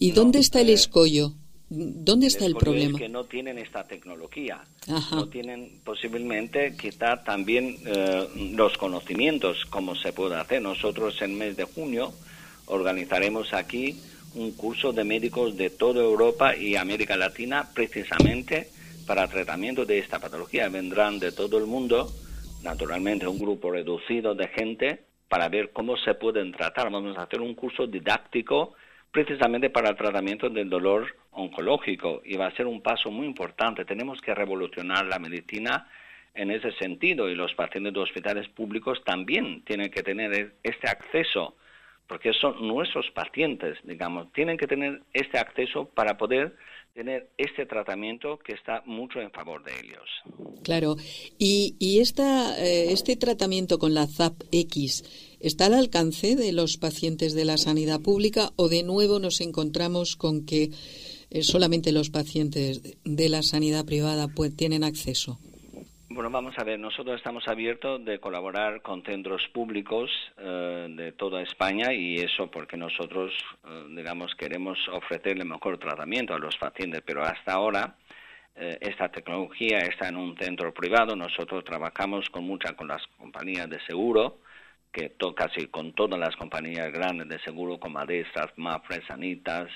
¿Y dónde está el escollo? ¿Dónde está el, problema? Es que no tienen esta tecnología. No tienen posiblemente quizá también eh, los conocimientos, como se puede hacer. Nosotros en el mes de junio organizaremos aquí un curso de médicos de toda Europa y América Latina precisamente para tratamiento de esta patología. Vendrán de todo el mundo, naturalmente un grupo reducido de gente, para ver cómo se pueden tratar. Vamos a hacer un curso didáctico precisamente para el tratamiento del dolor oncológico y va a ser un paso muy importante. Tenemos que revolucionar la medicina en ese sentido y los pacientes de hospitales públicos también tienen que tener este acceso porque son nuestros pacientes, digamos, tienen que tener este acceso para poder tener este tratamiento que está mucho en favor de ellos. Claro, y, esta, eh, este tratamiento con la ZAP-X está al alcance de los pacientes de la sanidad pública o de nuevo nos encontramos con que eh, solamente los pacientes de la sanidad privada pues, tienen acceso. Bueno, vamos a ver, nosotros estamos abiertos de colaborar con centros públicos eh, de toda España y eso porque nosotros, eh, digamos, queremos ofrecerle mejor tratamiento a los pacientes, pero hasta ahora eh, esta tecnología está en un centro privado, nosotros trabajamos con muchas con las compañías de seguro, que casi con todas las compañías grandes de seguro, como Adestas, Mafre, Sanitas,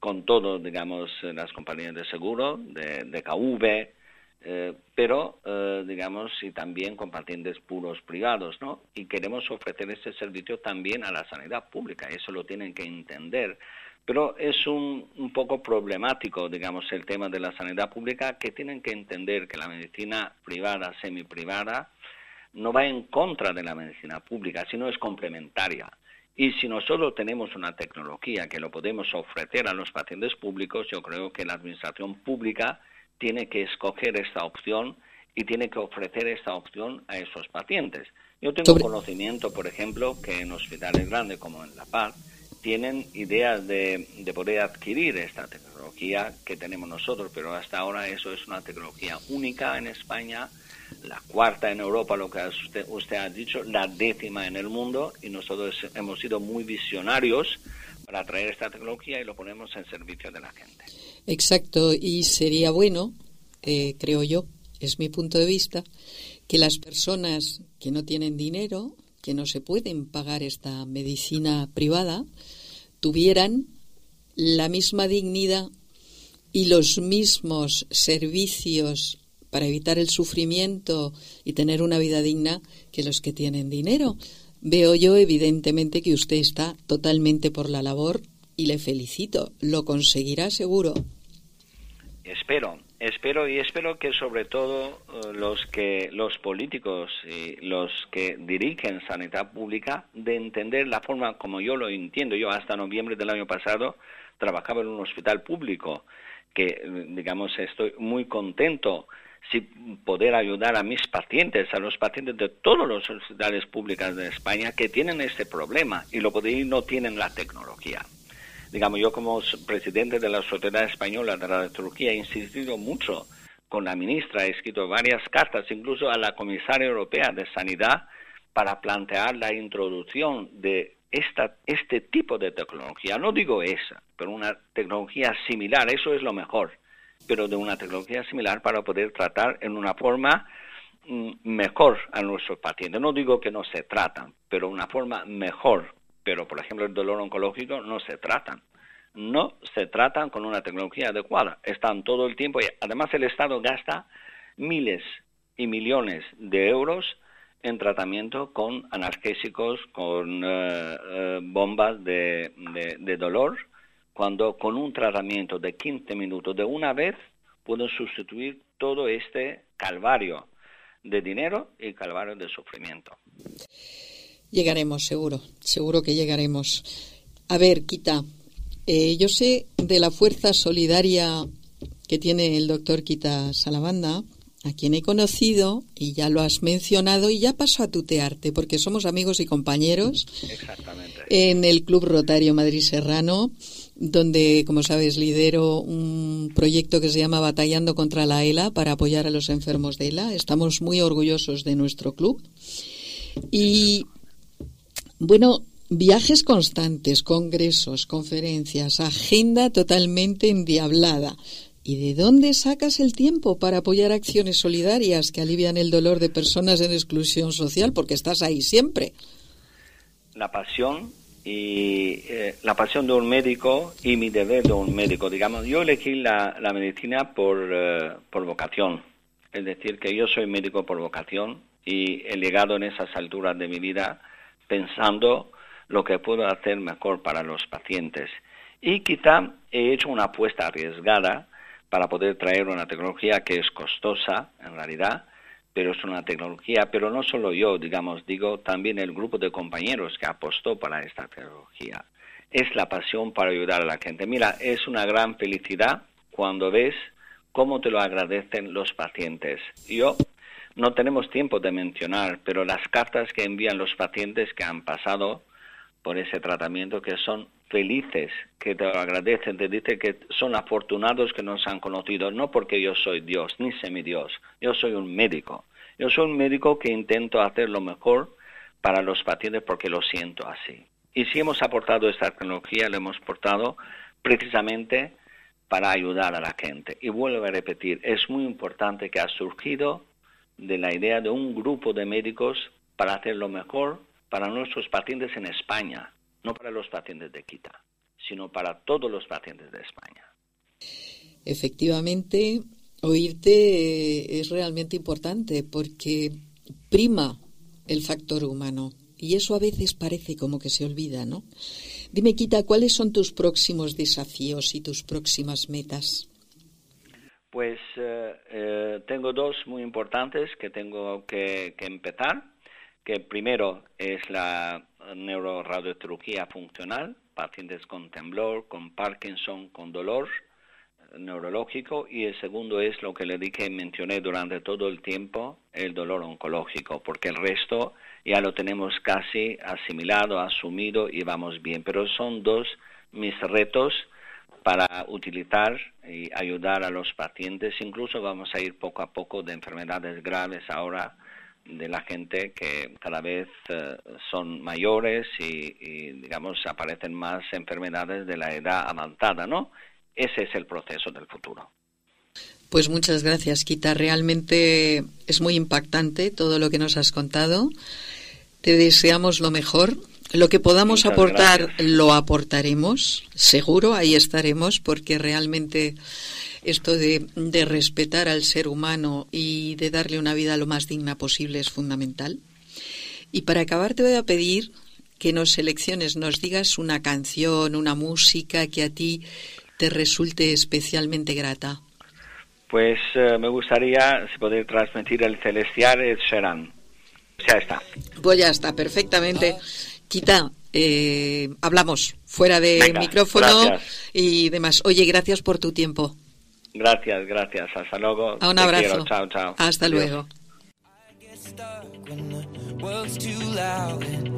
con todas, digamos, las compañías de seguro, de, de KV, eh, pero eh, digamos y también con pacientes puros privados, ¿no? Y queremos ofrecer este servicio también a la sanidad pública, eso lo tienen que entender. Pero es un, un poco problemático, digamos, el tema de la sanidad pública, que tienen que entender que la medicina privada, semiprivada, no va en contra de la medicina pública, sino es complementaria. Y si nosotros tenemos una tecnología que lo podemos ofrecer a los pacientes públicos, yo creo que la administración pública tiene que escoger esta opción y tiene que ofrecer esta opción a esos pacientes. Yo tengo conocimiento, por ejemplo, que en hospitales grandes como en La Paz tienen ideas de, de, poder adquirir esta tecnología que tenemos nosotros, pero hasta ahora eso es una tecnología única en España, la cuarta en Europa, lo que usted, usted ha dicho, la décima en el mundo, y nosotros hemos sido muy visionarios para traer esta tecnología y lo ponemos en servicio de la gente. Exacto, y sería bueno, eh, creo yo, es mi punto de vista, que las personas que no tienen dinero, que no se pueden pagar esta medicina privada, tuvieran la misma dignidad y los mismos servicios para evitar el sufrimiento y tener una vida digna que los que tienen dinero. Veo yo evidentemente que usted está totalmente por la labor y le felicito. Lo conseguirá seguro. Espero, espero y espero que sobre todo eh, los que los políticos y los que dirigen sanidad pública de entender la forma como yo lo entiendo. Yo hasta noviembre del año pasado trabajaba en un hospital público que eh, digamos estoy muy contento si poder ayudar a mis pacientes, a los pacientes de todos los hospitales públicos de España que tienen este problema y lo y no tienen la tecnología. Digamos, yo como presidente de la Sociedad Española de Radiología he insistido mucho con la ministra, he escrito varias cartas, incluso a la comisaria europea de Sanidad, para plantear la introducción de esta, este tipo de tecnología. No digo esa, pero una tecnología similar, eso es lo mejor pero de una tecnología similar para poder tratar en una forma mm, mejor a nuestros pacientes. No digo que no se tratan, pero una forma mejor. Pero, por ejemplo, el dolor oncológico no se tratan. No se tratan con una tecnología adecuada. Están todo el tiempo y además el Estado gasta miles y millones de euros en tratamiento con analgésicos, con eh, eh, bombas de, de dolor cuando con un tratamiento de 15 minutos de una vez pueden sustituir todo este calvario de dinero y calvario de sufrimiento. Llegaremos, seguro, seguro que llegaremos. A ver, Quita, eh, yo sé de la fuerza solidaria que tiene el doctor Quita Salabanda, a quien he conocido y ya lo has mencionado y ya paso a tutearte porque somos amigos y compañeros Exactamente. en el Club Rotario Madrid Serrano donde, como sabes, lidero un proyecto que se llama Batallando contra la ELA para apoyar a los enfermos de ELA. Estamos muy orgullosos de nuestro club. Y, bueno, viajes constantes, congresos, conferencias, agenda totalmente endiablada. ¿Y de dónde sacas el tiempo para apoyar acciones solidarias que alivian el dolor de personas en exclusión social? Porque estás ahí siempre. La pasión y eh, la pasión de un médico y mi deber de un médico. Digamos, yo elegí la, medicina por, eh, por vocación, es decir, que yo soy médico por vocación y he llegado en esas alturas de mi vida pensando lo que puedo hacer mejor para los pacientes. Y quizá he hecho una apuesta arriesgada para poder traer una tecnología que es costosa, en realidad, pero es una tecnología, pero no solo yo, digamos, digo también el grupo de compañeros que apostó para esta tecnología. Es la pasión para ayudar a la gente. Mira, es una gran felicidad cuando ves cómo te lo agradecen los pacientes. Yo no tenemos tiempo de mencionar, pero las cartas que envían los pacientes que han pasado por ese tratamiento, que son felices, que te lo agradecen, te dicen que son afortunados que nos han conocido, no porque yo soy Dios, ni semi-Dios, yo soy un médico. Yo soy un médico que intento hacer lo mejor para los pacientes porque lo siento así. Y si hemos aportado esta tecnología, la hemos aportado precisamente para ayudar a la gente. Y vuelvo a repetir, es muy importante que ha surgido de la idea de un grupo de médicos para hacer lo mejor para nuestros pacientes en España, no para los pacientes de Quita, sino para todos los pacientes de España. Efectivamente, oírte es realmente importante porque prima el factor humano y eso a veces parece como que se olvida, ¿no? Dime, Quita, ¿cuáles son tus próximos desafíos y tus próximas metas? Pues eh, eh, tengo dos muy importantes que tengo que, empezar que primero es la neuroradiología funcional, pacientes con temblor, con Parkinson, con dolor neurológico, y el segundo es lo que le dije mencioné durante todo el tiempo, el dolor oncológico, porque el resto ya lo tenemos casi asimilado, asumido y vamos bien. Pero son dos mis retos para utilizar y ayudar a los pacientes. Incluso vamos a ir poco a poco de enfermedades graves ahora de la gente que cada vez eh, son mayores y, y, digamos, aparecen más enfermedades de la edad avanzada, ¿no? Ese es el proceso del futuro. Pues muchas gracias, Quita. Realmente es muy impactante todo lo que nos has contado. Te deseamos lo mejor. Lo que podamos Muchas aportar, gracias. lo aportaremos. Seguro, ahí estaremos, porque realmente esto de, de respetar al ser humano y de darle una vida lo más digna posible es fundamental. Y para acabar te voy a pedir que nos selecciones, nos digas una canción, una música que a ti te resulte especialmente grata. Pues eh, me gustaría si poder transmitir el celestial Ed Sheeran. Ya está. Pues ya está, perfectamente. Quita, eh, hablamos fuera de Venga, micrófono gracias. y demás. Oye, gracias por tu tiempo. Gracias, gracias. Hasta luego. A un Te abrazo. quiero. Chao, chao. Hasta Adiós. luego. world's too loud and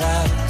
out